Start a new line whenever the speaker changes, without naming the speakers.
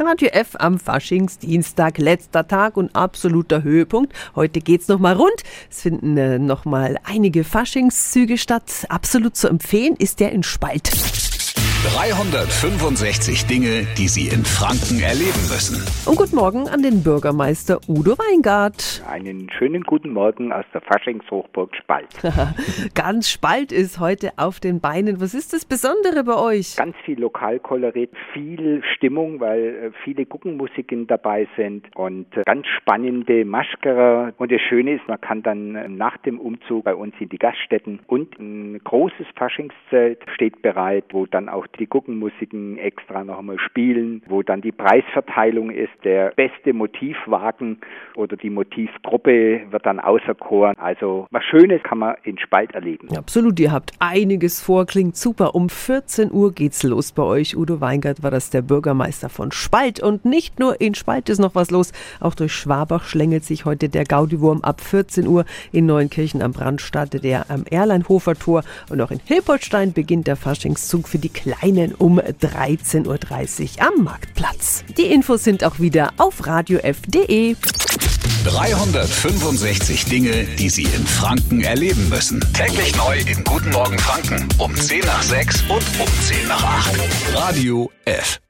Radio F am Faschingsdienstag, letzter Tag und absoluter Höhepunkt. Heute geht's noch mal rund. Es finden äh, noch mal einige Faschingszüge statt. Absolut zu empfehlen ist der in Spalt.
365 Dinge, die Sie in Franken erleben müssen.
Und guten Morgen an den Bürgermeister Udo Weingart.
Einen schönen guten Morgen aus der Faschingshochburg Spalt.
Ganz Spalt ist heute auf den Beinen. Was ist das Besondere bei euch?
Ganz viel Lokalkolorit, viel Stimmung, weil äh, viele Guckenmusiken dabei sind und äh, ganz spannende Maschkerer. Und das Schöne ist, man kann dann äh, nach dem Umzug bei uns in die Gaststätten und ein großes Faschingszelt steht bereit, wo dann auch die Guckenmusiken extra noch spielen, wo dann die Preisverteilung ist. Der beste Motivwagen oder die Motivgruppe wird dann auserkoren. Also was Schönes kann man in Spalt erleben.
Absolut, ihr habt einiges vor, klingt super. Um 14 Uhr geht's los bei euch. Udo Weingart war das der Bürgermeister von Spalt. Und nicht nur in Spalt ist noch was los, auch durch Schwabach schlängelt sich heute der Gaudiwurm ab 14 Uhr. In Neuenkirchen am Brand startet er am Erleinhofer Tor und auch in Hilpoltstein beginnt der Faschingszug für die Kleinen einen um 13.30 Uhr am Marktplatz. Die Infos sind auch wieder auf radiof.de.
365 Dinge, die Sie in Franken erleben müssen. Täglich neu in Guten Morgen Franken um 10 nach 6 und um 10 nach 8. Radio F.